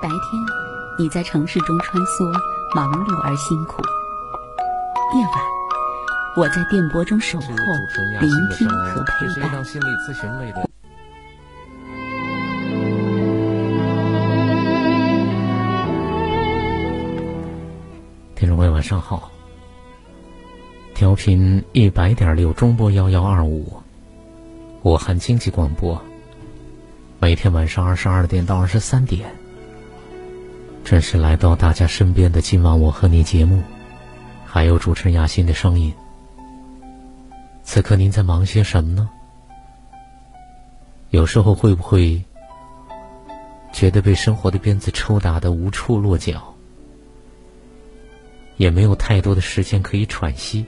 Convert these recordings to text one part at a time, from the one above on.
白天，你在城市中穿梭，忙碌而辛苦；夜晚，我在电波中守候，聆听和陪伴。听众朋友，晚上好。调频一百点六中波幺幺二五，武汉经济广播。每天晚上二十二点到二十三点，准时来到大家身边的今晚我和你节目，还有主持人雅欣的声音。此刻您在忙些什么呢？有时候会不会觉得被生活的鞭子抽打的无处落脚，也没有太多的时间可以喘息？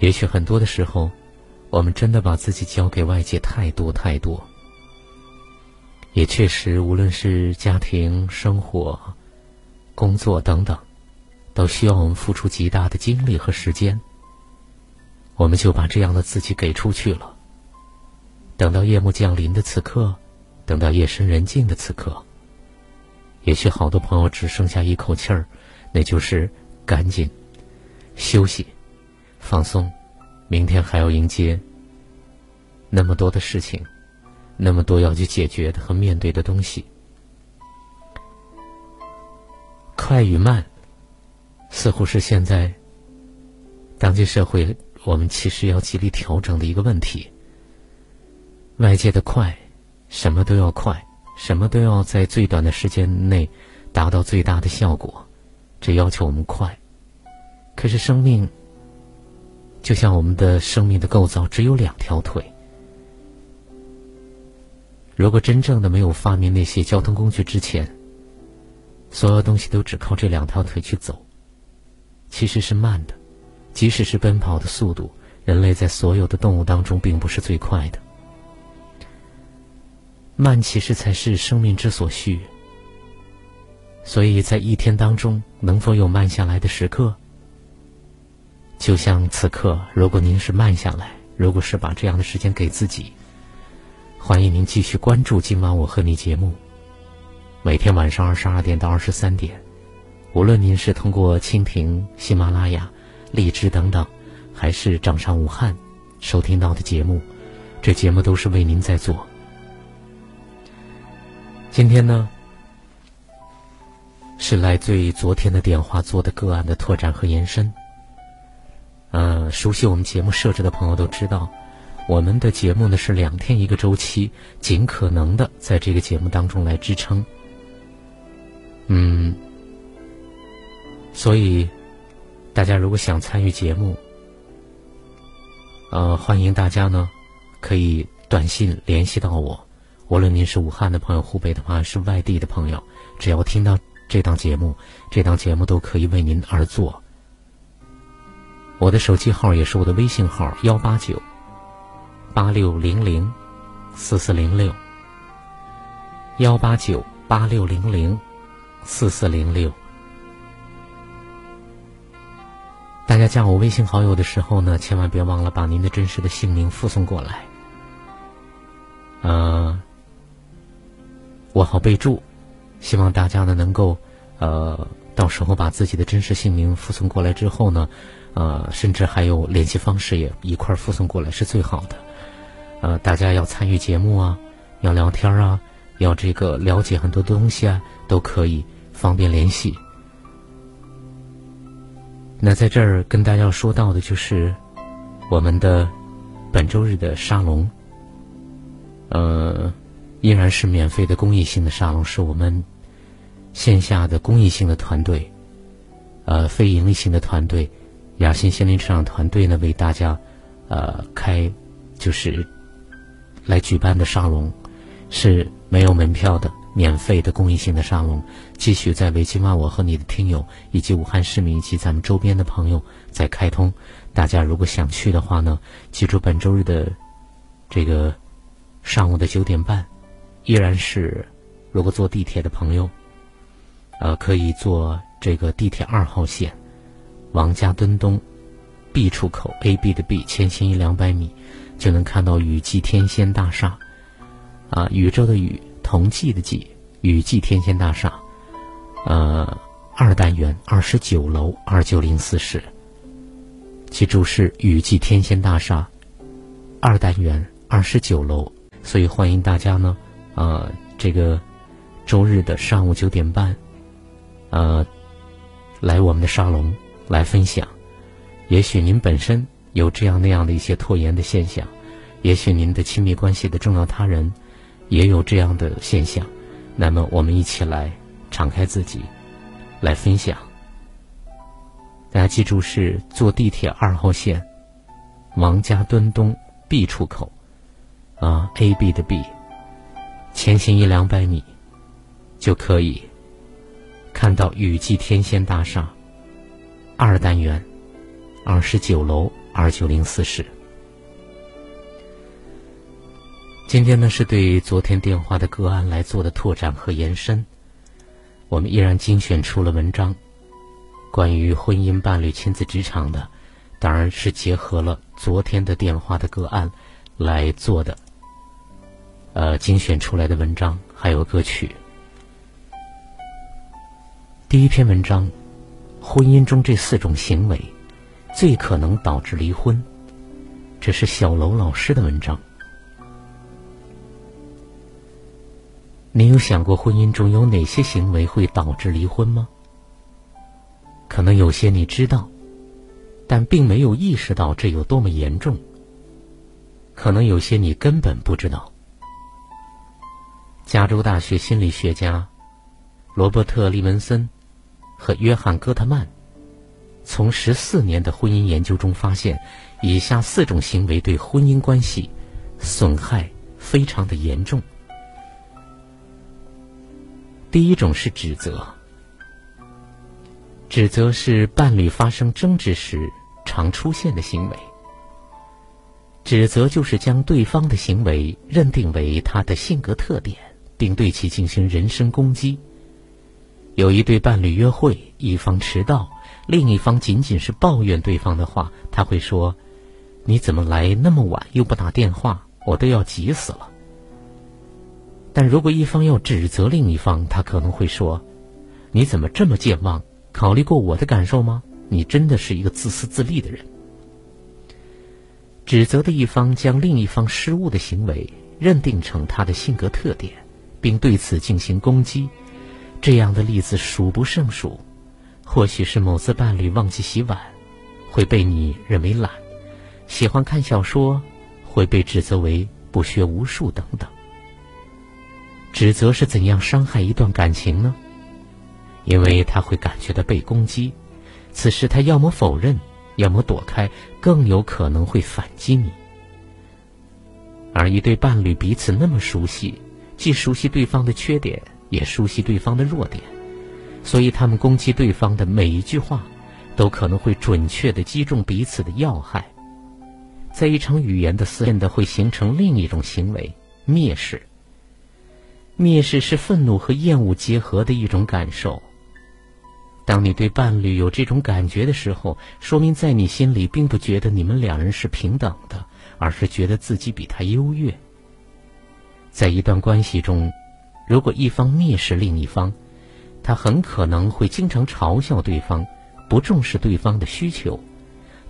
也许很多的时候，我们真的把自己交给外界太多太多。也确实，无论是家庭生活、工作等等，都需要我们付出极大的精力和时间。我们就把这样的自己给出去了。等到夜幕降临的此刻，等到夜深人静的此刻，也许好多朋友只剩下一口气儿，那就是赶紧休息。放松，明天还要迎接那么多的事情，那么多要去解决的和面对的东西。快与慢，似乎是现在当今社会我们其实要极力调整的一个问题。外界的快，什么都要快，什么都要在最短的时间内达到最大的效果，这要求我们快。可是生命。就像我们的生命的构造只有两条腿，如果真正的没有发明那些交通工具之前，所有东西都只靠这两条腿去走，其实是慢的。即使是奔跑的速度，人类在所有的动物当中并不是最快的。慢其实才是生命之所需。所以在一天当中，能否有慢下来的时刻？就像此刻，如果您是慢下来，如果是把这样的时间给自己，欢迎您继续关注今晚我和你节目。每天晚上二十二点到二十三点，无论您是通过蜻蜓、喜马拉雅、荔枝等等，还是掌上武汉收听到的节目，这节目都是为您在做。今天呢，是来自于昨天的电话做的个案的拓展和延伸。呃，熟悉我们节目设置的朋友都知道，我们的节目呢是两天一个周期，尽可能的在这个节目当中来支撑。嗯，所以大家如果想参与节目，呃，欢迎大家呢可以短信联系到我，无论您是武汉的朋友、湖北的朋友，是外地的朋友，只要听到这档节目，这档节目都可以为您而做。我的手机号也是我的微信号：幺八九八六零零四四零六。幺八九八六零零四四零六。大家加我微信好友的时候呢，千万别忘了把您的真实的姓名附送过来，呃，我好备注。希望大家呢能够，呃，到时候把自己的真实姓名附送过来之后呢。呃，甚至还有联系方式也一块附送过来是最好的。呃，大家要参与节目啊，要聊天啊，要这个了解很多东西啊，都可以方便联系。那在这儿跟大家要说到的就是我们的本周日的沙龙，呃，依然是免费的公益性的沙龙，是我们线下的公益性的团队，呃，非盈利性的团队。雅欣心灵成长团队呢，为大家，呃，开，就是来举办的沙龙，是没有门票的，免费的公益性的沙龙，继续在为今晚我和你的听友，以及武汉市民以及咱们周边的朋友在开通。大家如果想去的话呢，记住本周日的这个上午的九点半，依然是如果坐地铁的朋友，呃，可以坐这个地铁二号线。王家墩东 B 出口 A B 的 B，前行一两百米就能看到雨季天仙大厦。啊，宇宙的宇，同济的济，雨季天仙大厦，呃，二单元二十九楼二九零四室。记住是雨季天仙大厦，二单元二十九楼。所以欢迎大家呢，呃，这个周日的上午九点半，呃，来我们的沙龙来分享。也许您本身有这样那样的一些拖延的现象，也许您的亲密关系的重要他人也有这样的现象，那么我们一起来敞开自己，来分享。大家记住，是坐地铁二号线王家墩东 B 出口。啊，A B 的 B，前行一两百米，就可以看到雨季天仙大厦二单元二十九楼二九零四室。今天呢，是对昨天电话的个案来做的拓展和延伸。我们依然精选出了文章，关于婚姻、伴侣、亲子、职场的，当然是结合了昨天的电话的个案来做的。呃，精选出来的文章还有歌曲。第一篇文章，婚姻中这四种行为，最可能导致离婚。这是小楼老师的文章。你有想过婚姻中有哪些行为会导致离婚吗？可能有些你知道，但并没有意识到这有多么严重。可能有些你根本不知道。加州大学心理学家罗伯特·利文森和约翰·戈特曼从十四年的婚姻研究中发现，以下四种行为对婚姻关系损害非常的严重。第一种是指责，指责是伴侣发生争执时常出现的行为。指责就是将对方的行为认定为他的性格特点。并对其进行人身攻击。有一对伴侣约会，一方迟到，另一方仅仅是抱怨对方的话，他会说：“你怎么来那么晚，又不打电话，我都要急死了。”但如果一方要指责另一方，他可能会说：“你怎么这么健忘？考虑过我的感受吗？你真的是一个自私自利的人。”指责的一方将另一方失误的行为认定成他的性格特点。并对此进行攻击，这样的例子数不胜数。或许是某次伴侣忘记洗碗，会被你认为懒；喜欢看小说，会被指责为不学无术等等。指责是怎样伤害一段感情呢？因为他会感觉到被攻击，此时他要么否认，要么躲开，更有可能会反击你。而一对伴侣彼此那么熟悉。既熟悉对方的缺点，也熟悉对方的弱点，所以他们攻击对方的每一句话，都可能会准确的击中彼此的要害。在一场语言的思辨的会形成另一种行为——蔑视。蔑视是愤怒和厌恶结合的一种感受。当你对伴侣有这种感觉的时候，说明在你心里并不觉得你们两人是平等的，而是觉得自己比他优越。在一段关系中，如果一方蔑视另一方，他很可能会经常嘲笑对方，不重视对方的需求，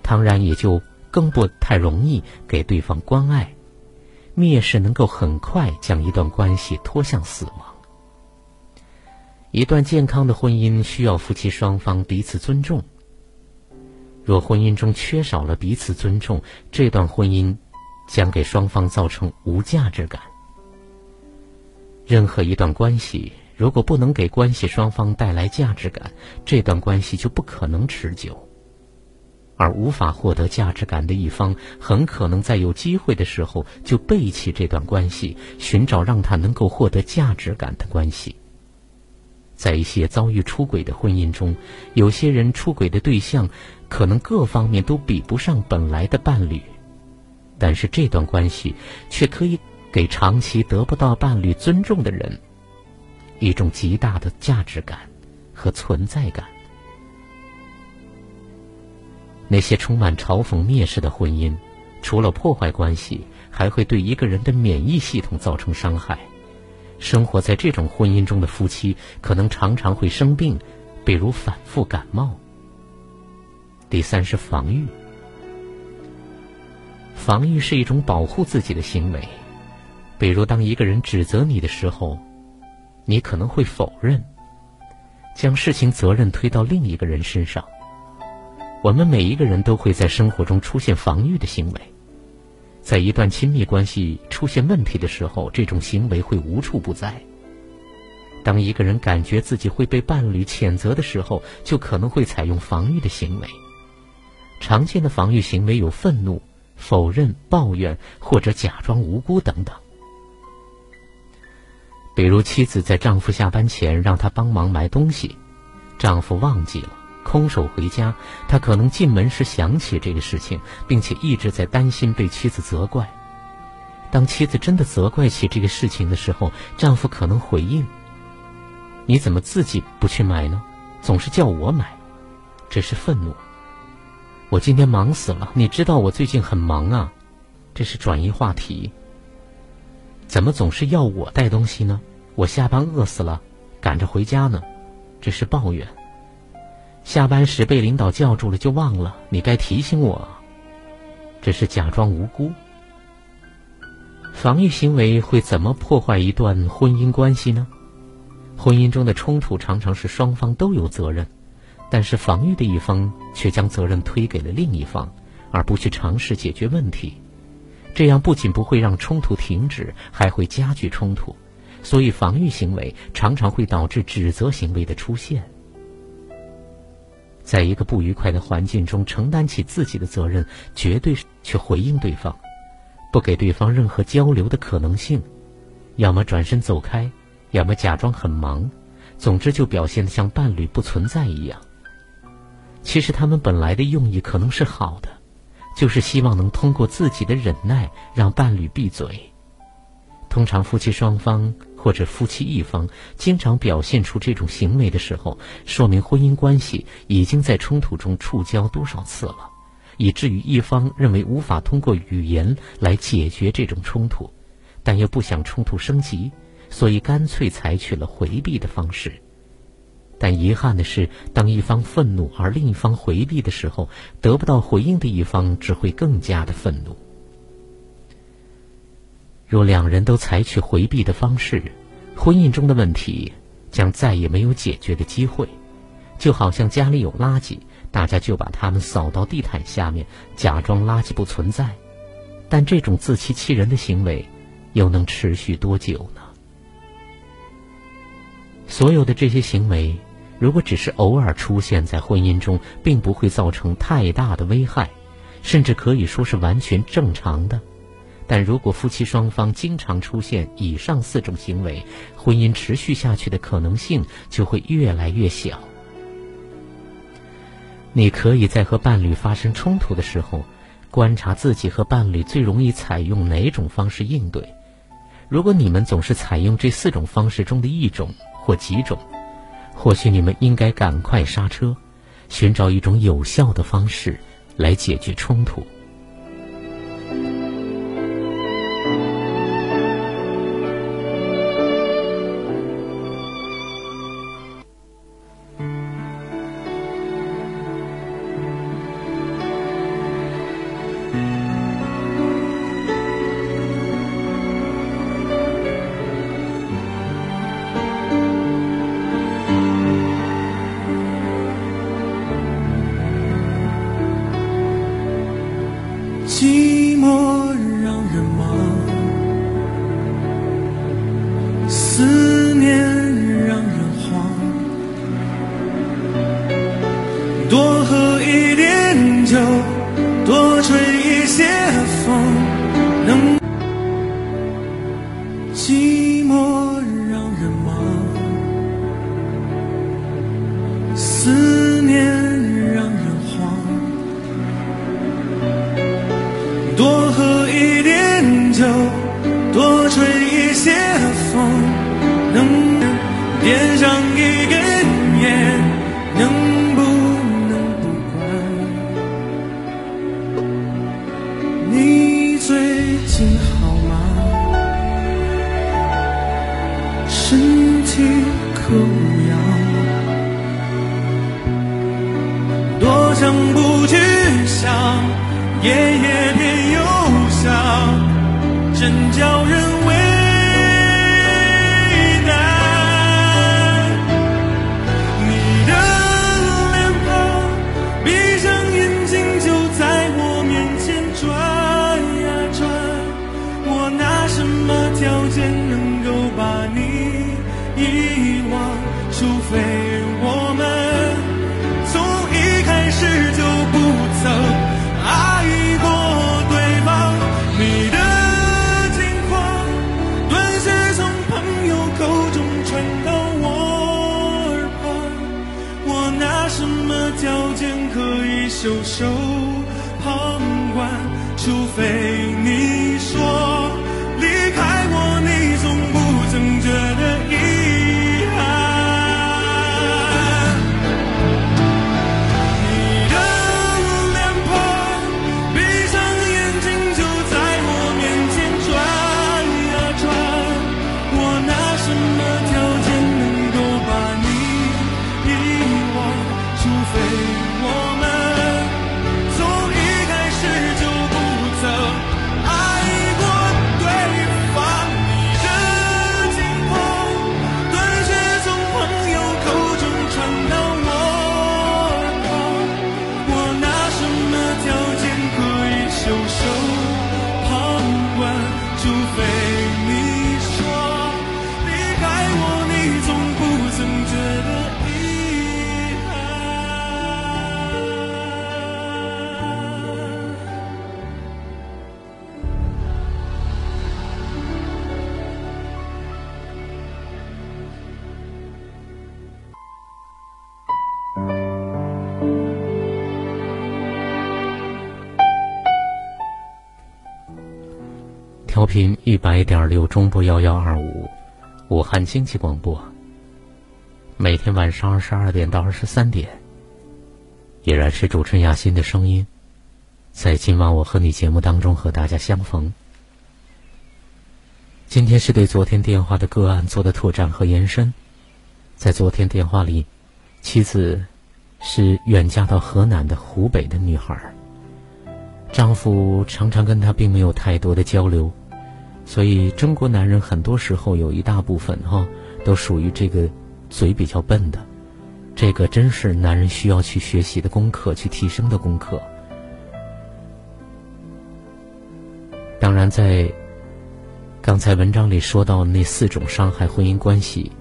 当然也就更不太容易给对方关爱。蔑视能够很快将一段关系拖向死亡。一段健康的婚姻需要夫妻双方彼此尊重。若婚姻中缺少了彼此尊重，这段婚姻将给双方造成无价值感。任何一段关系，如果不能给关系双方带来价值感，这段关系就不可能持久。而无法获得价值感的一方，很可能在有机会的时候就背弃这段关系，寻找让他能够获得价值感的关系。在一些遭遇出轨的婚姻中，有些人出轨的对象可能各方面都比不上本来的伴侣，但是这段关系却可以。给长期得不到伴侣尊重的人一种极大的价值感和存在感。那些充满嘲讽、蔑视的婚姻，除了破坏关系，还会对一个人的免疫系统造成伤害。生活在这种婚姻中的夫妻可能常常会生病，比如反复感冒。第三是防御，防御是一种保护自己的行为，比如当一个人指责你的时候，你可能会否认，将事情责任推到另一个人身上。我们每一个人都会在生活中出现防御的行为。在一段亲密关系出现问题的时候，这种行为会无处不在。当一个人感觉自己会被伴侣谴责的时候，就可能会采用防御的行为。常见的防御行为有愤怒、否认、抱怨或者假装无辜等等。比如，妻子在丈夫下班前让他帮忙买东西，丈夫忘记了。空手回家，他可能进门时想起这个事情，并且一直在担心被妻子责怪。当妻子真的责怪起这个事情的时候，丈夫可能回应：“你怎么自己不去买呢？总是叫我买。”这是愤怒。我今天忙死了，你知道我最近很忙啊。这是转移话题。怎么总是要我带东西呢？我下班饿死了，赶着回家呢。这是抱怨。下班时被领导叫住了就忘了，你该提醒我。这是假装无辜。防御行为会怎么破坏一段婚姻关系呢？婚姻中的冲突常常是双方都有责任，但是防御的一方却将责任推给了另一方，而不去尝试解决问题。这样不仅不会让冲突停止，还会加剧冲突。所以，防御行为常常会导致指责行为的出现。在一个不愉快的环境中，承担起自己的责任，绝对是去回应对方，不给对方任何交流的可能性，要么转身走开，要么假装很忙，总之就表现的像伴侣不存在一样。其实他们本来的用意可能是好的，就是希望能通过自己的忍耐让伴侣闭嘴。通常夫妻双方。或者夫妻一方经常表现出这种行为的时候，说明婚姻关系已经在冲突中触礁多少次了，以至于一方认为无法通过语言来解决这种冲突，但又不想冲突升级，所以干脆采取了回避的方式。但遗憾的是，当一方愤怒而另一方回避的时候，得不到回应的一方只会更加的愤怒。若两人都采取回避的方式，婚姻中的问题将再也没有解决的机会。就好像家里有垃圾，大家就把它们扫到地毯下面，假装垃圾不存在。但这种自欺欺人的行为，又能持续多久呢？所有的这些行为，如果只是偶尔出现在婚姻中，并不会造成太大的危害，甚至可以说是完全正常的。但如果夫妻双方经常出现以上四种行为，婚姻持续下去的可能性就会越来越小。你可以在和伴侣发生冲突的时候，观察自己和伴侣最容易采用哪种方式应对。如果你们总是采用这四种方式中的一种或几种，或许你们应该赶快刹车，寻找一种有效的方式来解决冲突。除调频一百点六中波幺幺二五，武汉经济广播。每天晚上二十二点到二十三点，依然是主持人亚欣的声音，在今晚我和你节目当中和大家相逢。今天是对昨天电话的个案做的拓展和延伸。在昨天电话里，妻子是远嫁到河南的湖北的女孩，丈夫常常跟她并没有太多的交流。所以，中国男人很多时候有一大部分哈，都属于这个嘴比较笨的，这个真是男人需要去学习的功课，去提升的功课。当然，在刚才文章里说到那四种伤害婚姻关系，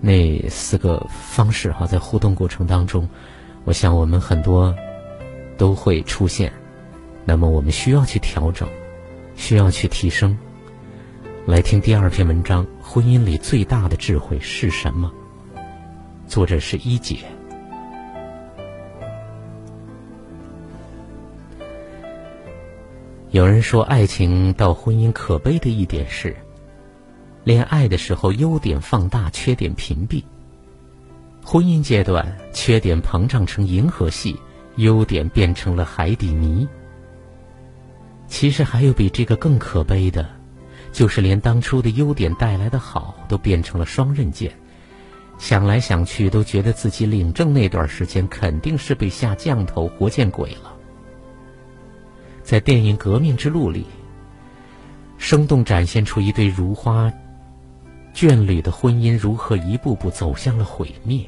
那四个方式哈，在互动过程当中，我想我们很多都会出现，那么我们需要去调整，需要去提升。来听第二篇文章：婚姻里最大的智慧是什么？作者是一姐。有人说，爱情到婚姻可悲的一点是，恋爱的时候优点放大，缺点屏蔽；婚姻阶段，缺点膨胀成银河系，优点变成了海底泥。其实还有比这个更可悲的。就是连当初的优点带来的好都变成了双刃剑，想来想去都觉得自己领证那段时间肯定是被下降头活见鬼了。在电影《革命之路》里，生动展现出一对如花眷侣的婚姻如何一步步走向了毁灭。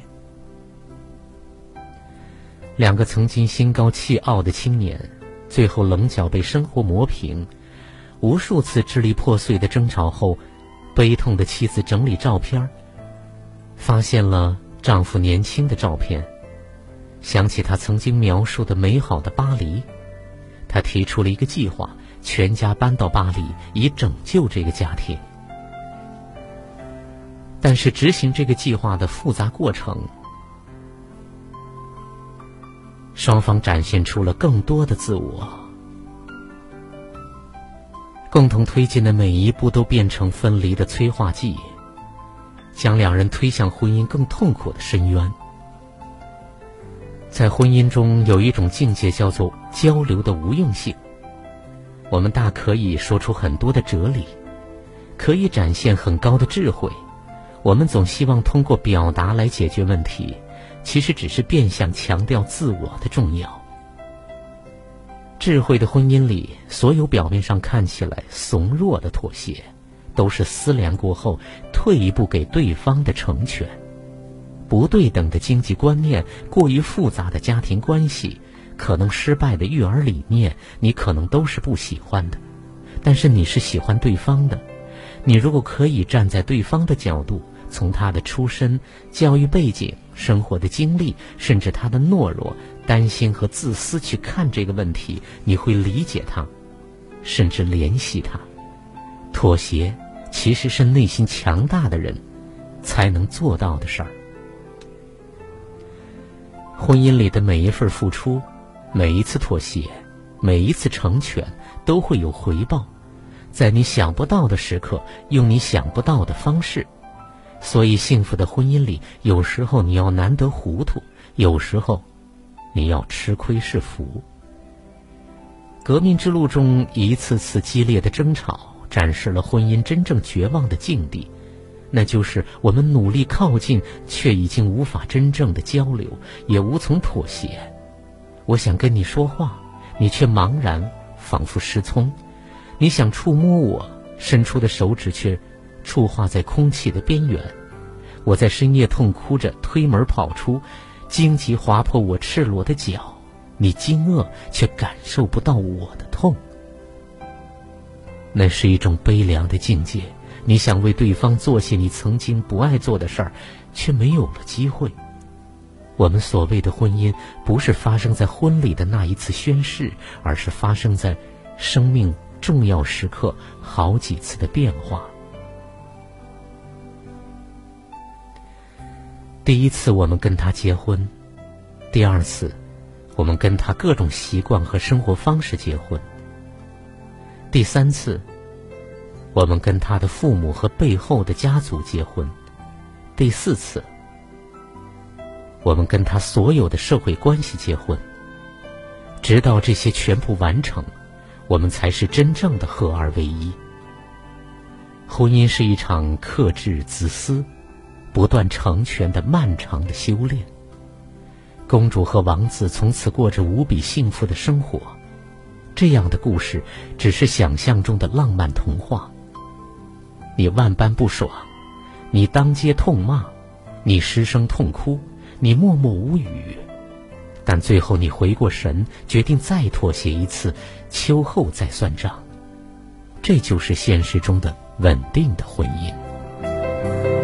两个曾经心高气傲的青年，最后棱角被生活磨平。无数次支离破碎的争吵后，悲痛的妻子整理照片，发现了丈夫年轻的照片，想起他曾经描述的美好的巴黎，她提出了一个计划：全家搬到巴黎，以拯救这个家庭。但是执行这个计划的复杂过程，双方展现出了更多的自我。共同推进的每一步都变成分离的催化剂，将两人推向婚姻更痛苦的深渊。在婚姻中有一种境界叫做交流的无用性。我们大可以说出很多的哲理，可以展现很高的智慧，我们总希望通过表达来解决问题，其实只是变相强调自我的重要。智慧的婚姻里，所有表面上看起来怂弱的妥协，都是思量过后退一步给对方的成全。不对等的经济观念，过于复杂的家庭关系，可能失败的育儿理念，你可能都是不喜欢的。但是你是喜欢对方的。你如果可以站在对方的角度，从他的出身、教育背景、生活的经历，甚至他的懦弱、担心和自私去看这个问题，你会理解他，甚至联系他。妥协其实是内心强大的人才能做到的事儿。婚姻里的每一份付出，每一次妥协，每一次成全，都会有回报，在你想不到的时刻，用你想不到的方式。所以，幸福的婚姻里，有时候你要难得糊涂，有时候你要吃亏是福。革命之路中一次次激烈的争吵，展示了婚姻真正绝望的境地。那就是我们努力靠近，却已经无法真正的交流，也无从妥协。我想跟你说话，你却茫然，仿佛失聪；你想触摸我，伸出的手指却触画在空气的边缘。我在深夜痛哭着推门跑出，荆棘划破我赤裸的脚，你惊愕却感受不到我的痛。那是一种悲凉的境界。你想为对方做些你曾经不爱做的事儿，却没有了机会。我们所谓的婚姻，不是发生在婚礼的那一次宣誓，而是发生在生命重要时刻好几次的变化。第一次我们跟他结婚，第二次我们跟他各种习惯和生活方式结婚，第三次。我们跟他的父母和背后的家族结婚，第四次，我们跟他所有的社会关系结婚，直到这些全部完成，我们才是真正的合二为一。婚姻是一场克制自私、不断成全的漫长的修炼。公主和王子从此过着无比幸福的生活，这样的故事只是想象中的浪漫童话。你万般不爽，你当街痛骂，你失声痛哭，你默默无语，但最后你回过神，决定再妥协一次，秋后再算账。这就是现实中的稳定的婚姻。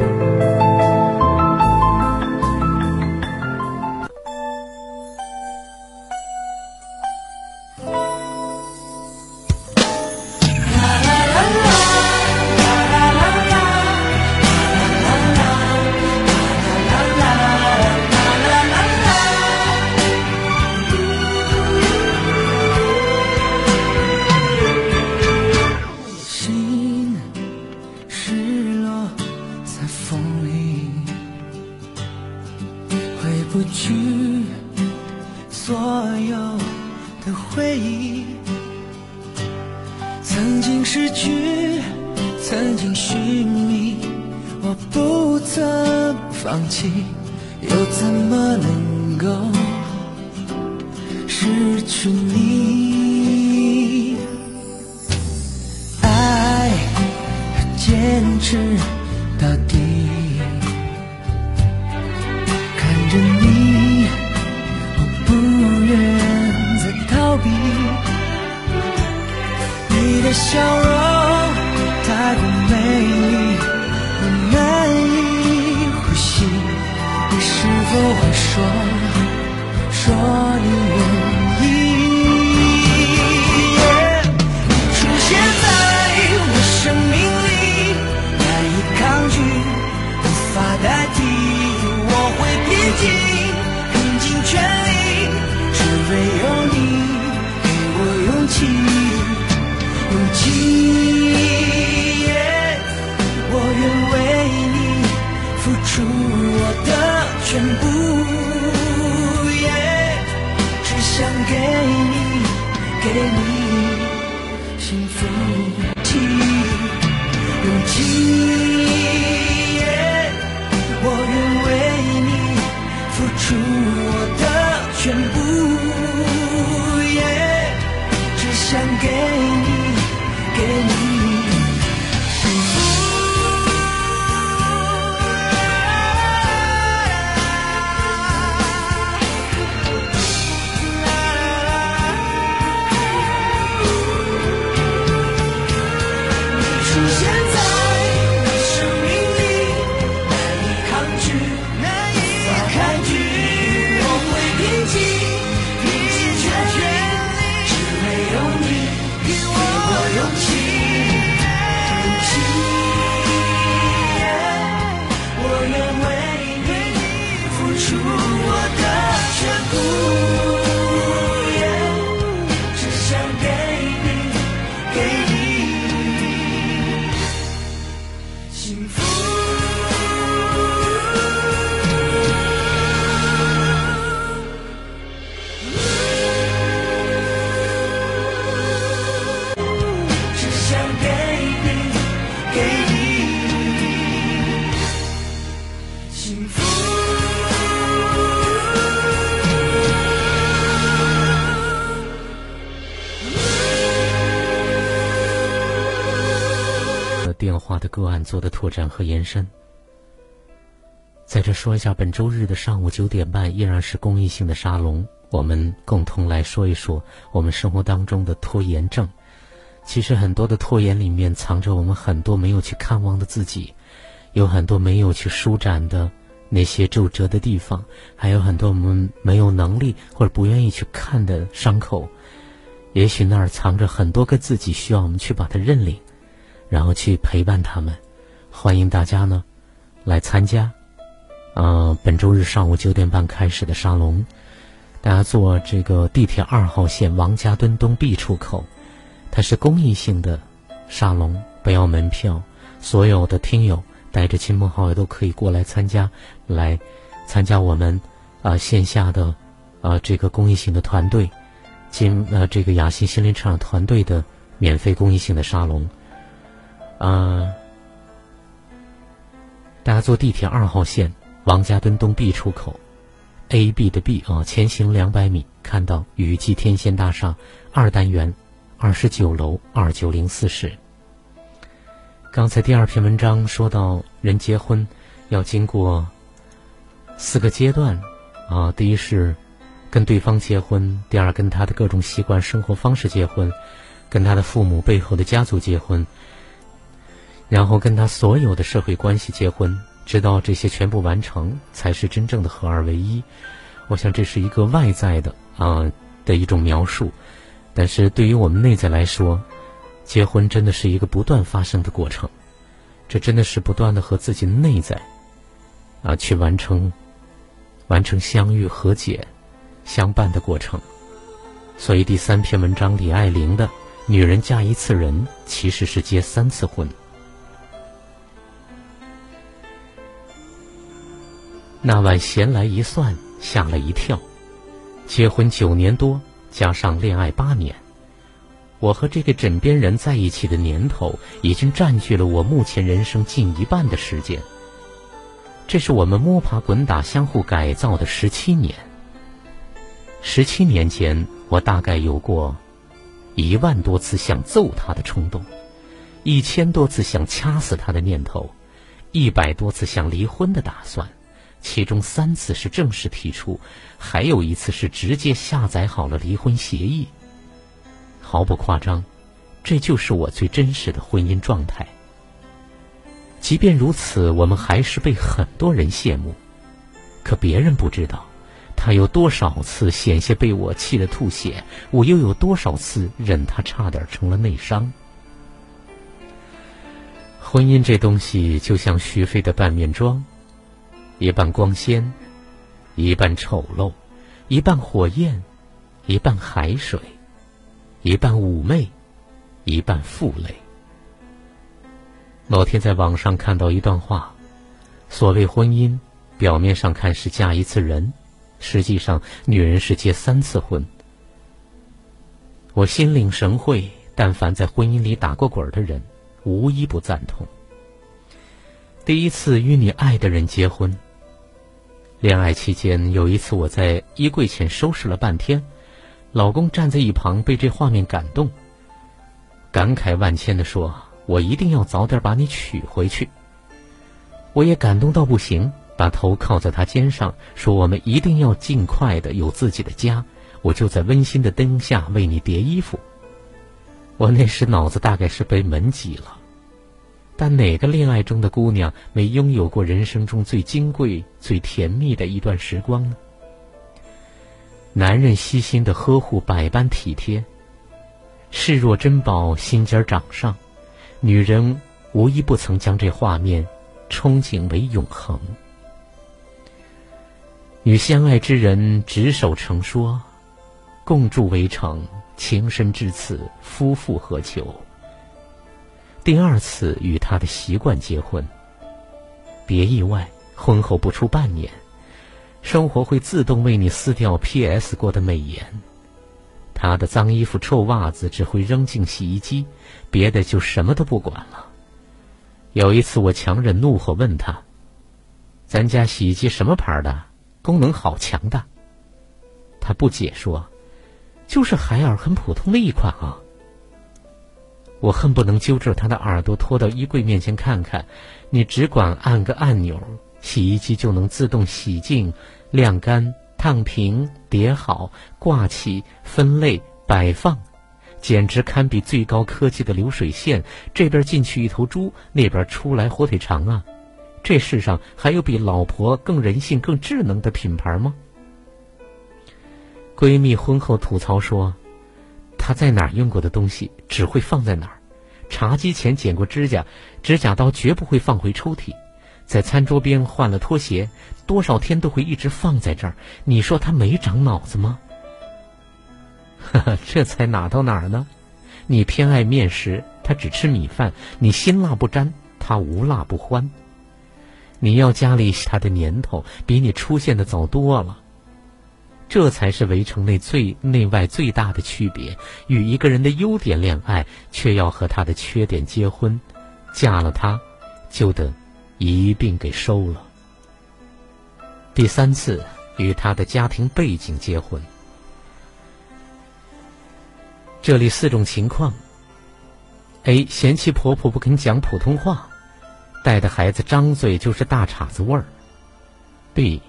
坚持到底做的拓展和延伸。在这说一下，本周日的上午九点半依然是公益性的沙龙，我们共同来说一说我们生活当中的拖延症。其实很多的拖延里面藏着我们很多没有去看望的自己，有很多没有去舒展的那些皱褶的地方，还有很多我们没有能力或者不愿意去看的伤口。也许那儿藏着很多个自己，需要我们去把它认领，然后去陪伴他们。欢迎大家呢来参加，呃，本周日上午九点半开始的沙龙，大家坐这个地铁二号线王家墩东 B 出口，它是公益性的沙龙，不要门票，所有的听友带着亲朋好友都可以过来参加，来参加我们啊线下的啊这个公益性的团队。今呃，这个雅欣心灵成长团队的免费公益性的沙龙，啊，大家坐地铁二号线王家墩东 B 出口，A B 的 B 啊，前行两百米看到雨季天线大厦二单元二十九楼二九零四室。刚才第二篇文章说到，人结婚要经过四个阶段啊，第一是。跟对方结婚，第二跟他的各种习惯、生活方式结婚，跟他的父母背后的家族结婚，然后跟他所有的社会关系结婚，直到这些全部完成，才是真正的合二为一。我想这是一个外在的啊的一种描述，但是对于我们内在来说，结婚真的是一个不断发生的过程，这真的是不断的和自己内在啊去完成完成相遇和解。相伴的过程，所以第三篇文章李爱玲的“女人嫁一次人，其实是结三次婚”。那晚闲来一算，吓了一跳。结婚九年多，加上恋爱八年，我和这个枕边人在一起的年头，已经占据了我目前人生近一半的时间。这是我们摸爬滚打、相互改造的十七年。十七年前，我大概有过一万多次想揍他的冲动，一千多次想掐死他的念头，一百多次想离婚的打算，其中三次是正式提出，还有一次是直接下载好了离婚协议。毫不夸张，这就是我最真实的婚姻状态。即便如此，我们还是被很多人羡慕，可别人不知道。他有多少次险些被我气得吐血，我又有多少次忍他差点成了内伤。婚姻这东西就像徐飞的半面妆，一半光鲜，一半丑陋，一半火焰，一半海水，一半妩媚，一半负累。某天在网上看到一段话：所谓婚姻，表面上看是嫁一次人。实际上，女人是结三次婚。我心领神会，但凡在婚姻里打过滚的人，无一不赞同。第一次与你爱的人结婚，恋爱期间有一次我在衣柜前收拾了半天，老公站在一旁被这画面感动，感慨万千的说：“我一定要早点把你娶回去。”我也感动到不行。把头靠在他肩上，说：“我们一定要尽快的有自己的家。”我就在温馨的灯下为你叠衣服。我那时脑子大概是被门挤了，但哪个恋爱中的姑娘没拥有过人生中最金贵、最甜蜜的一段时光呢？男人悉心的呵护，百般体贴，视若珍宝，心尖掌上，女人无一不曾将这画面憧憬为永恒。与相爱之人执手成说，共筑围城，情深至此，夫复何求？第二次与他的习惯结婚，别意外，婚后不出半年，生活会自动为你撕掉 P.S. 过的美颜，他的脏衣服、臭袜子只会扔进洗衣机，别的就什么都不管了。有一次，我强忍怒火问他：“咱家洗衣机什么牌的？”功能好强大，他不解说，就是海尔很普通的一款啊。我恨不能揪着他的耳朵拖到衣柜面前看看。你只管按个按钮，洗衣机就能自动洗净、晾干、烫平、叠好、挂起、分类、摆放，简直堪比最高科技的流水线。这边进去一头猪，那边出来火腿肠啊！这世上还有比老婆更人性、更智能的品牌吗？闺蜜婚后吐槽说：“他在哪儿用过的东西，只会放在哪儿。茶几前剪过指甲，指甲刀绝不会放回抽屉。在餐桌边换了拖鞋，多少天都会一直放在这儿。你说他没长脑子吗？”哈哈，这才哪到哪儿呢？你偏爱面食，他只吃米饭；你辛辣不沾，他无辣不欢。你要家里他的年头，比你出现的早多了。这才是围城内最内外最大的区别：与一个人的优点恋爱，却要和他的缺点结婚。嫁了他，就得一并给收了。第三次与他的家庭背景结婚。这里四种情况：A. 嫌弃婆婆不肯讲普通话，带的孩子张嘴就是大碴子味儿；B.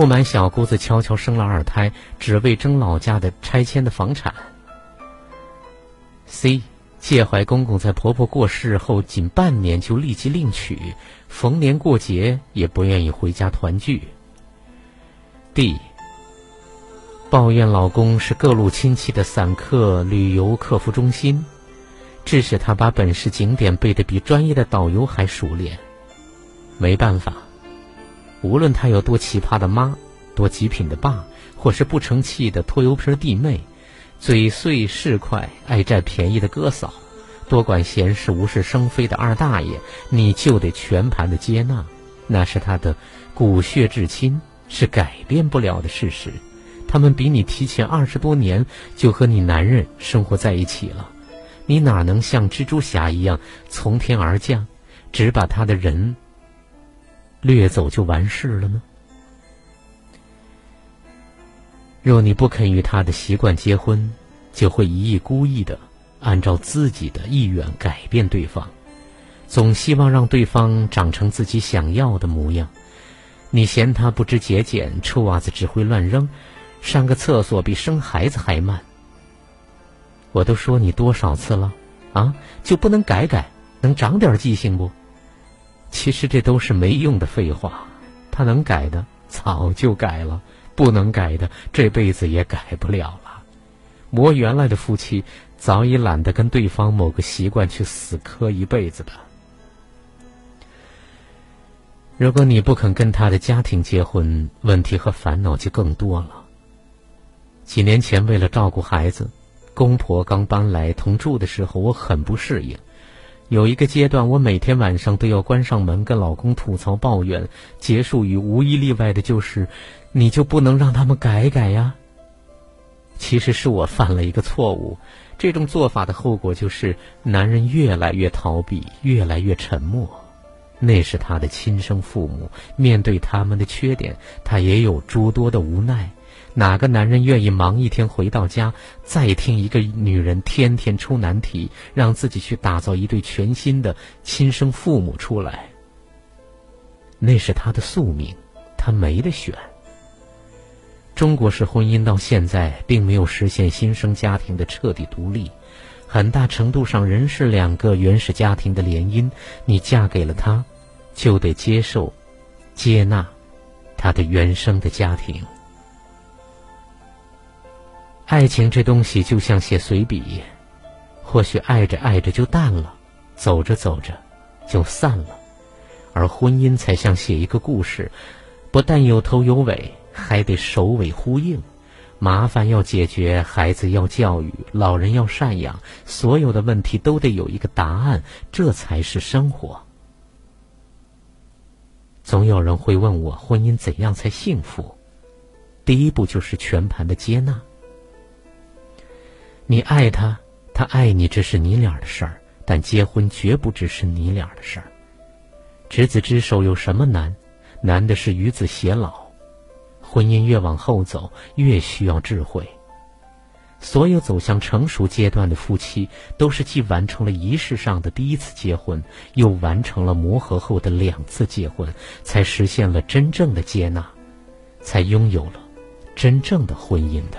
不满小姑子悄悄生了二胎，只为争老家的拆迁的房产。C，介怀公公在婆婆过世后仅半年就立即另娶，逢年过节也不愿意回家团聚。D，抱怨老公是各路亲戚的散客旅游客服中心，致使他把本市景点背得比专业的导游还熟练。没办法。无论他有多奇葩的妈，多极品的爸，或是不成器的拖油瓶弟妹，嘴碎事快、爱占便宜的哥嫂，多管闲事、无事生非的二大爷，你就得全盘的接纳。那是他的骨血至亲，是改变不了的事实。他们比你提前二十多年就和你男人生活在一起了，你哪能像蜘蛛侠一样从天而降，只把他的人？掠走就完事了呢？若你不肯与他的习惯结婚，就会一意孤意的按照自己的意愿改变对方，总希望让对方长成自己想要的模样。你嫌他不知节俭，臭袜子只会乱扔，上个厕所比生孩子还慢。我都说你多少次了，啊，就不能改改，能长点记性不？其实这都是没用的废话，他能改的早就改了，不能改的这辈子也改不了了。磨原来的夫妻早已懒得跟对方某个习惯去死磕一辈子的。如果你不肯跟他的家庭结婚，问题和烦恼就更多了。几年前为了照顾孩子，公婆刚搬来同住的时候，我很不适应。有一个阶段，我每天晚上都要关上门跟老公吐槽抱怨，结束语无一例外的就是：“你就不能让他们改改呀？”其实是我犯了一个错误，这种做法的后果就是男人越来越逃避，越来越沉默。那是他的亲生父母，面对他们的缺点，他也有诸多的无奈。哪个男人愿意忙一天回到家，再听一个女人天天出难题，让自己去打造一对全新的亲生父母出来？那是他的宿命，他没得选。中国式婚姻到现在并没有实现新生家庭的彻底独立，很大程度上仍是两个原始家庭的联姻。你嫁给了他，就得接受、接纳他的原生的家庭。爱情这东西就像写随笔，或许爱着爱着就淡了，走着走着就散了；而婚姻才像写一个故事，不但有头有尾，还得首尾呼应。麻烦要解决，孩子要教育，老人要赡养，所有的问题都得有一个答案，这才是生活。总有人会问我，婚姻怎样才幸福？第一步就是全盘的接纳。你爱他，他爱你，这是你俩的事儿。但结婚绝不只是你俩的事儿。执子之手有什么难？难的是与子偕老。婚姻越往后走，越需要智慧。所有走向成熟阶段的夫妻，都是既完成了仪式上的第一次结婚，又完成了磨合后的两次结婚，才实现了真正的接纳，才拥有了真正的婚姻的。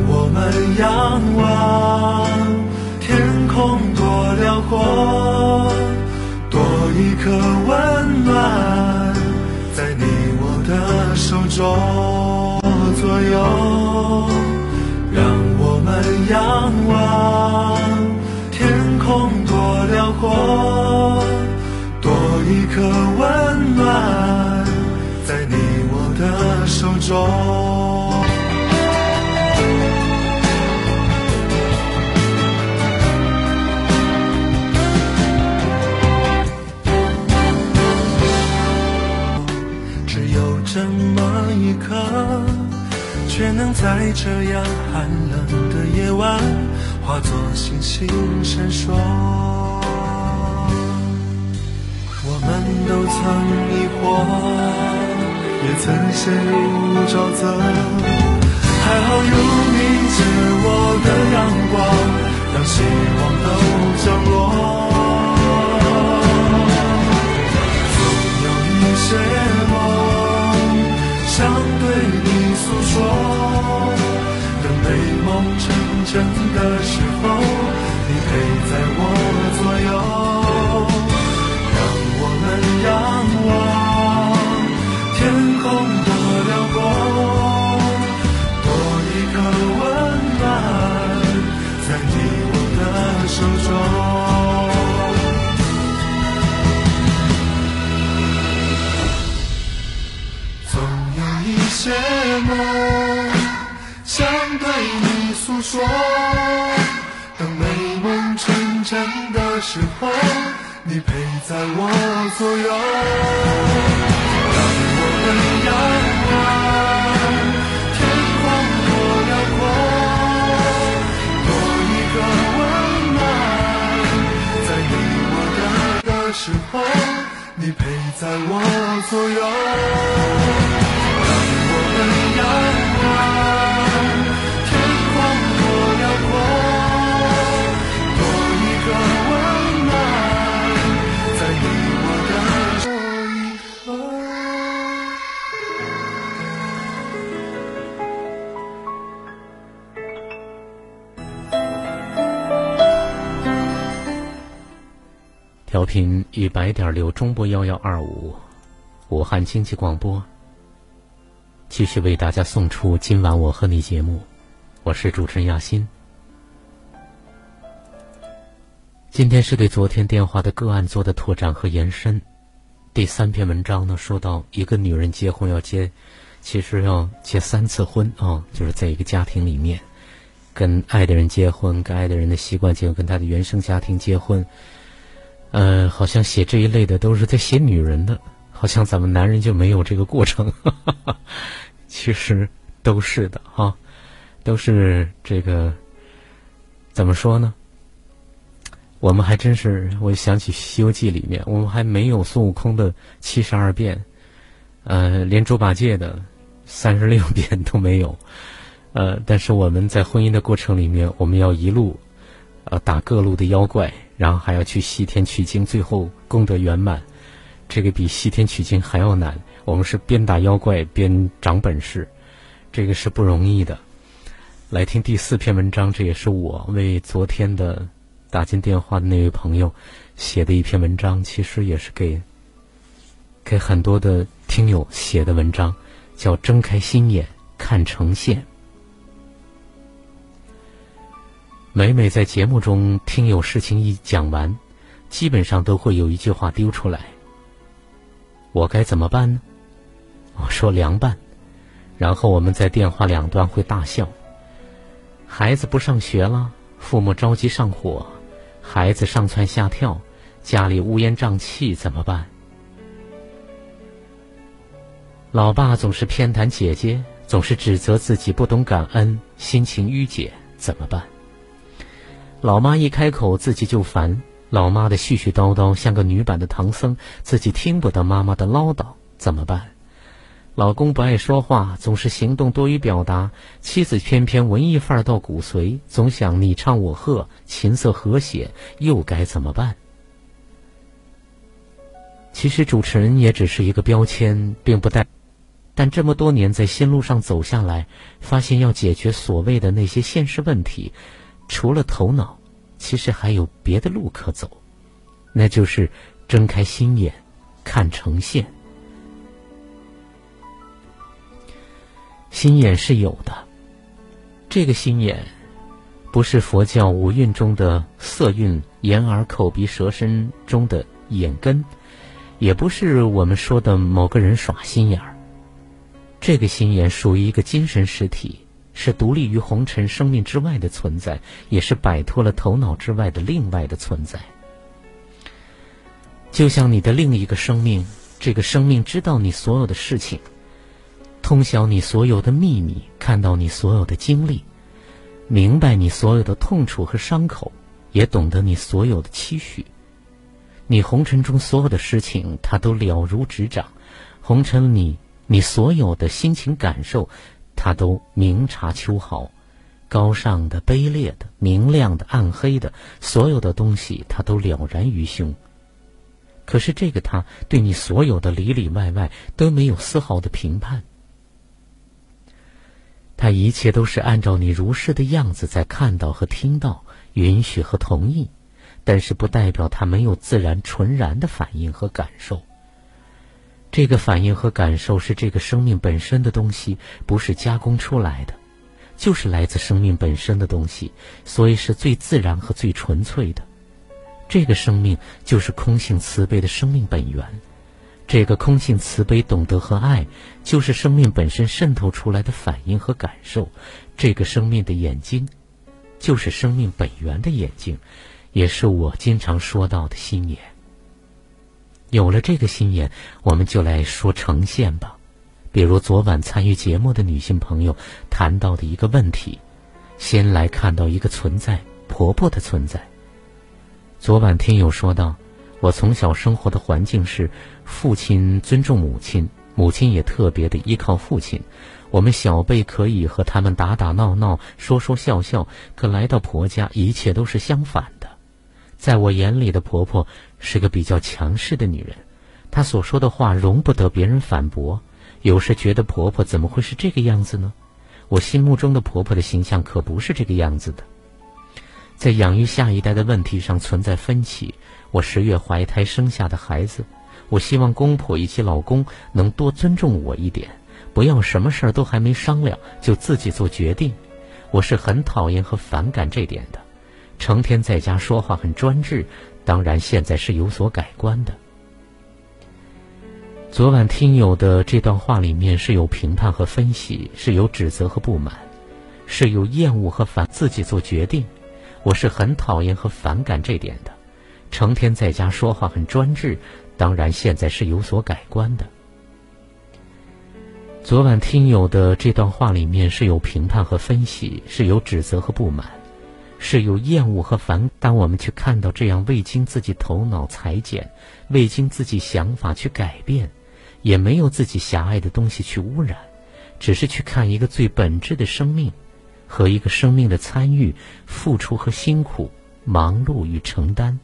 们仰望天空多辽阔，多一颗温暖在你我的手中左右。让我们仰望天空多辽阔，多一颗温暖在你我的手中。却能在这样寒冷的夜晚，化作星星闪烁。我们都曾迷惑，也曾陷入沼泽，还好有你借我的阳光，让希望都降落。总有一些梦想诉说。等美梦成真的时候，你陪在我左右，让我们仰望在我左右，让我们仰望天空多辽阔，多一个温暖，在你我的的时候，你陪在我。一百点六中波幺幺二五，武汉经济广播，继续为大家送出今晚我和你节目，我是主持人亚欣。今天是对昨天电话的个案做的拓展和延伸。第三篇文章呢，说到一个女人结婚要结，其实要结三次婚啊，就是在一个家庭里面，跟爱的人结婚，跟爱的人的习惯结婚，跟他的原生家庭结婚。呃，好像写这一类的都是在写女人的，好像咱们男人就没有这个过程。其实都是的哈，都是这个怎么说呢？我们还真是，我想起《西游记》里面，我们还没有孙悟空的七十二变，呃，连猪八戒的三十六 变都没有。呃，但是我们在婚姻的过程里面，我们要一路，呃，打各路的妖怪，然后还要去西天取经，最后功德圆满。这个比西天取经还要难。我们是边打妖怪边长本事，这个是不容易的。来听第四篇文章，这也是我为昨天的打进电话的那位朋友写的一篇文章，其实也是给给很多的听友写的文章，叫“睁开心眼看呈现”。每每在节目中，听友事情一讲完，基本上都会有一句话丢出来：“我该怎么办呢？”我说：“凉拌。”然后我们在电话两端会大笑。孩子不上学了，父母着急上火，孩子上蹿下跳，家里乌烟瘴气，怎么办？老爸总是偏袒姐姐，总是指责自己不懂感恩，心情郁结，怎么办？老妈一开口，自己就烦。老妈的絮絮叨叨像个女版的唐僧，自己听不得妈妈的唠叨，怎么办？老公不爱说话，总是行动多于表达；妻子偏偏文艺范儿到骨髓，总想你唱我和，琴瑟和谐，又该怎么办？其实主持人也只是一个标签，并不代。但这么多年在心路上走下来，发现要解决所谓的那些现实问题。除了头脑，其实还有别的路可走，那就是睁开心眼，看呈现。心眼是有的，这个心眼，不是佛教五蕴中的色蕴、眼耳口鼻舌身中的眼根，也不是我们说的某个人耍心眼儿。这个心眼属于一个精神实体。是独立于红尘生命之外的存在，也是摆脱了头脑之外的另外的存在。就像你的另一个生命，这个生命知道你所有的事情，通晓你所有的秘密，看到你所有的经历，明白你所有的痛楚和伤口，也懂得你所有的期许。你红尘中所有的事情，他都了如指掌。红尘里你所有的心情感受。他都明察秋毫，高尚的、卑劣的、明亮的、暗黑的，所有的东西他都了然于胸。可是这个他对你所有的里里外外都没有丝毫的评判，他一切都是按照你如是的样子在看到和听到，允许和同意，但是不代表他没有自然纯然的反应和感受。这个反应和感受是这个生命本身的东西，不是加工出来的，就是来自生命本身的东西，所以是最自然和最纯粹的。这个生命就是空性慈悲的生命本源，这个空性慈悲、懂得和爱，就是生命本身渗透出来的反应和感受。这个生命的眼睛，就是生命本源的眼睛，也是我经常说到的心眼。有了这个心眼，我们就来说呈现吧。比如昨晚参与节目的女性朋友谈到的一个问题，先来看到一个存在——婆婆的存在。昨晚听友说到，我从小生活的环境是父亲尊重母亲，母亲也特别的依靠父亲。我们小辈可以和他们打打闹闹、说说笑笑，可来到婆家，一切都是相反的。在我眼里的婆婆是个比较强势的女人，她所说的话容不得别人反驳。有时觉得婆婆怎么会是这个样子呢？我心目中的婆婆的形象可不是这个样子的。在养育下一代的问题上存在分歧。我十月怀胎生下的孩子，我希望公婆以及老公能多尊重我一点，不要什么事儿都还没商量就自己做决定。我是很讨厌和反感这点的。成天在家说话很专制，当然现在是有所改观的。昨晚听友的这段话里面是有评判和分析，是有指责和不满，是有厌恶和反自己做决定。我是很讨厌和反感这点的。成天在家说话很专制，当然现在是有所改观的。昨晚听友的这段话里面是有评判和分析，是有指责和不满。是有厌恶和烦。当我们去看到这样未经自己头脑裁剪、未经自己想法去改变，也没有自己狭隘的东西去污染，只是去看一个最本质的生命，和一个生命的参与、付出和辛苦、忙碌与承担。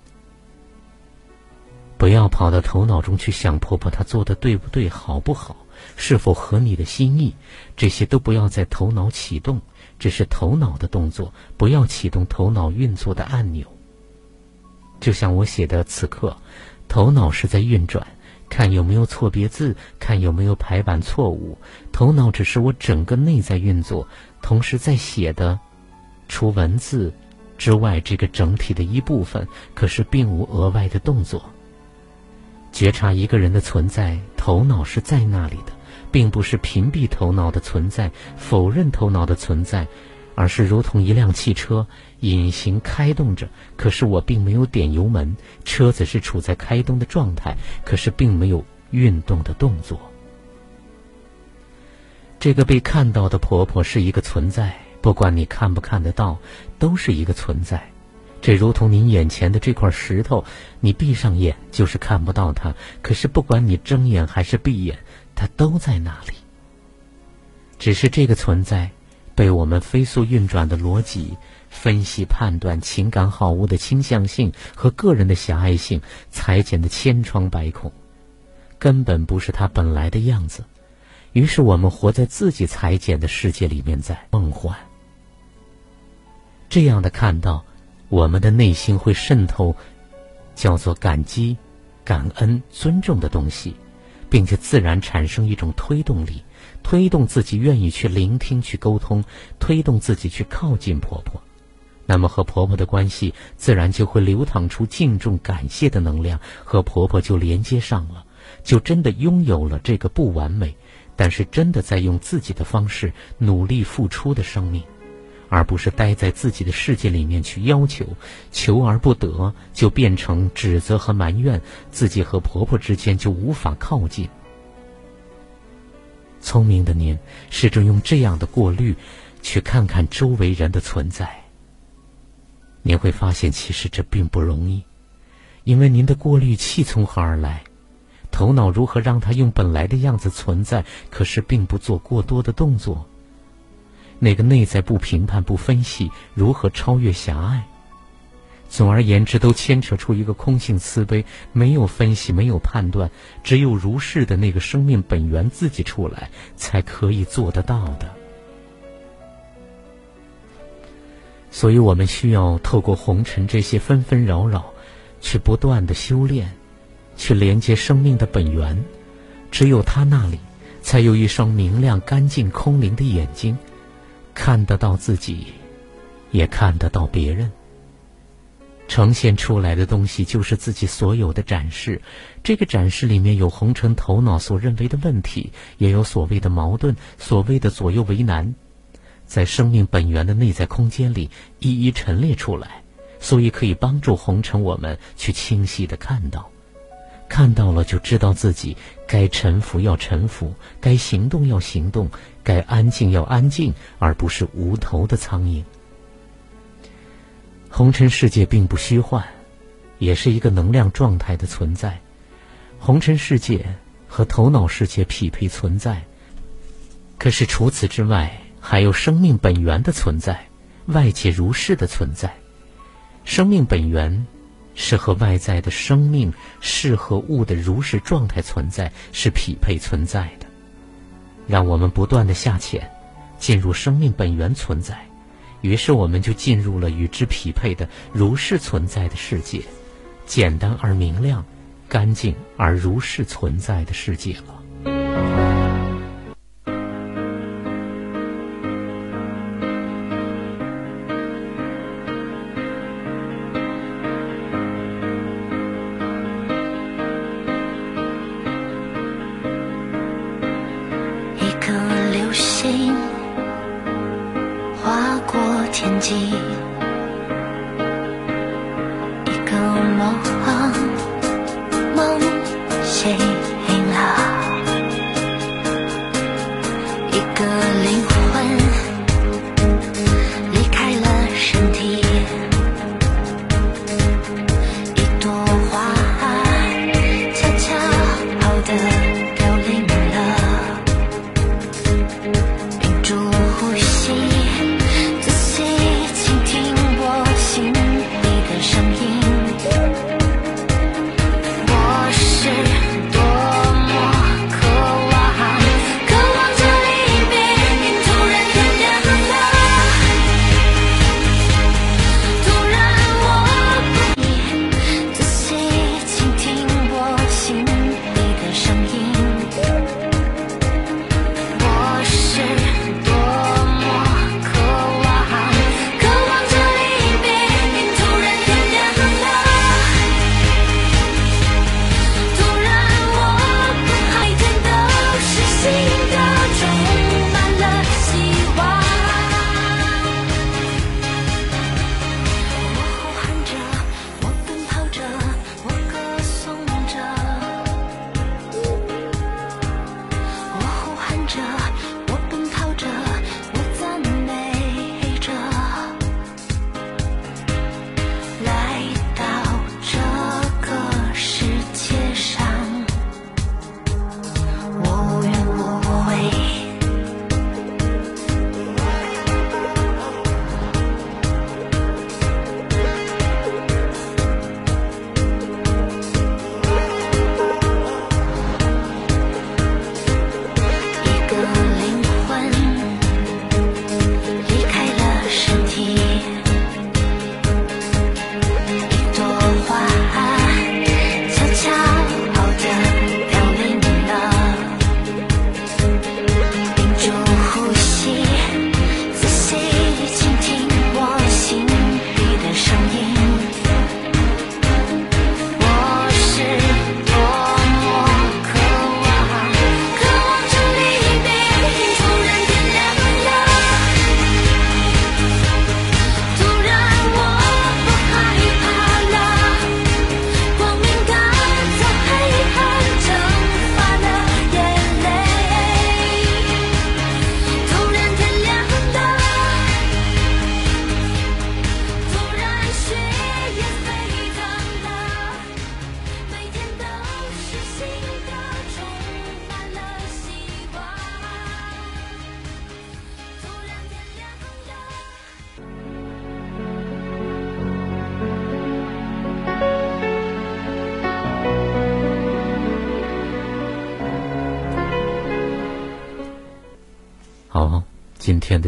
不要跑到头脑中去想婆婆她做的对不对、好不好，是否合你的心意，这些都不要在头脑启动，只是头脑的动作，不要启动头脑运作的按钮。就像我写的此刻，头脑是在运转，看有没有错别字，看有没有排版错误。头脑只是我整个内在运作，同时在写的，除文字之外，这个整体的一部分，可是并无额外的动作。觉察一个人的存在，头脑是在那里的，并不是屏蔽头脑的存在，否认头脑的存在，而是如同一辆汽车隐形开动着，可是我并没有点油门，车子是处在开动的状态，可是并没有运动的动作。这个被看到的婆婆是一个存在，不管你看不看得到，都是一个存在。这如同您眼前的这块石头，你闭上眼就是看不到它。可是不管你睁眼还是闭眼，它都在那里。只是这个存在，被我们飞速运转的逻辑、分析、判断、情感好恶的倾向性和个人的狭隘性裁剪的千疮百孔，根本不是它本来的样子。于是我们活在自己裁剪的世界里面，在梦幻。这样的看到。我们的内心会渗透叫做感激、感恩、尊重的东西，并且自然产生一种推动力，推动自己愿意去聆听、去沟通，推动自己去靠近婆婆。那么和婆婆的关系自然就会流淌出敬重、感谢的能量，和婆婆就连接上了，就真的拥有了这个不完美，但是真的在用自己的方式努力付出的生命。而不是待在自己的世界里面去要求，求而不得，就变成指责和埋怨，自己和婆婆之间就无法靠近。聪明的您，试着用这样的过滤，去看看周围人的存在。您会发现，其实这并不容易，因为您的过滤器从何而来？头脑如何让它用本来的样子存在？可是并不做过多的动作。那个内在不评判、不分析，如何超越狭隘？总而言之，都牵扯出一个空性慈悲，没有分析，没有判断，只有如是的那个生命本源自己出来，才可以做得到的。所以我们需要透过红尘这些纷纷扰扰，去不断的修炼，去连接生命的本源。只有他那里，才有一双明亮、干净、空灵的眼睛。看得到自己，也看得到别人。呈现出来的东西就是自己所有的展示。这个展示里面有红尘头脑所认为的问题，也有所谓的矛盾，所谓的左右为难，在生命本源的内在空间里一一陈列出来，所以可以帮助红尘我们去清晰的看到。看到了就知道自己该臣服要臣服，该行动要行动。该安静要安静，而不是无头的苍蝇。红尘世界并不虚幻，也是一个能量状态的存在。红尘世界和头脑世界匹配存在，可是除此之外，还有生命本源的存在，外界如是的存在。生命本源是和外在的生命事和物的如是状态存在，是匹配存在的。让我们不断的下潜，进入生命本源存在，于是我们就进入了与之匹配的如是存在的世界，简单而明亮，干净而如是存在的世界了。down.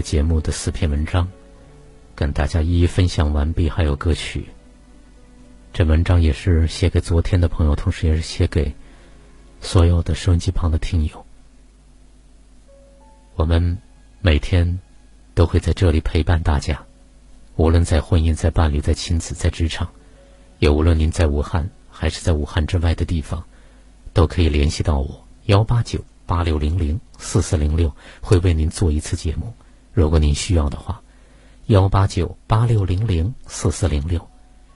节目的四篇文章，跟大家一一分享完毕，还有歌曲。这文章也是写给昨天的朋友，同时也是写给所有的收音机旁的听友。我们每天都会在这里陪伴大家，无论在婚姻、在伴侣、在亲子、在职场，也无论您在武汉还是在武汉之外的地方，都可以联系到我幺八九八六零零四四零六，会为您做一次节目。如果您需要的话，幺八九八六零零四四零六。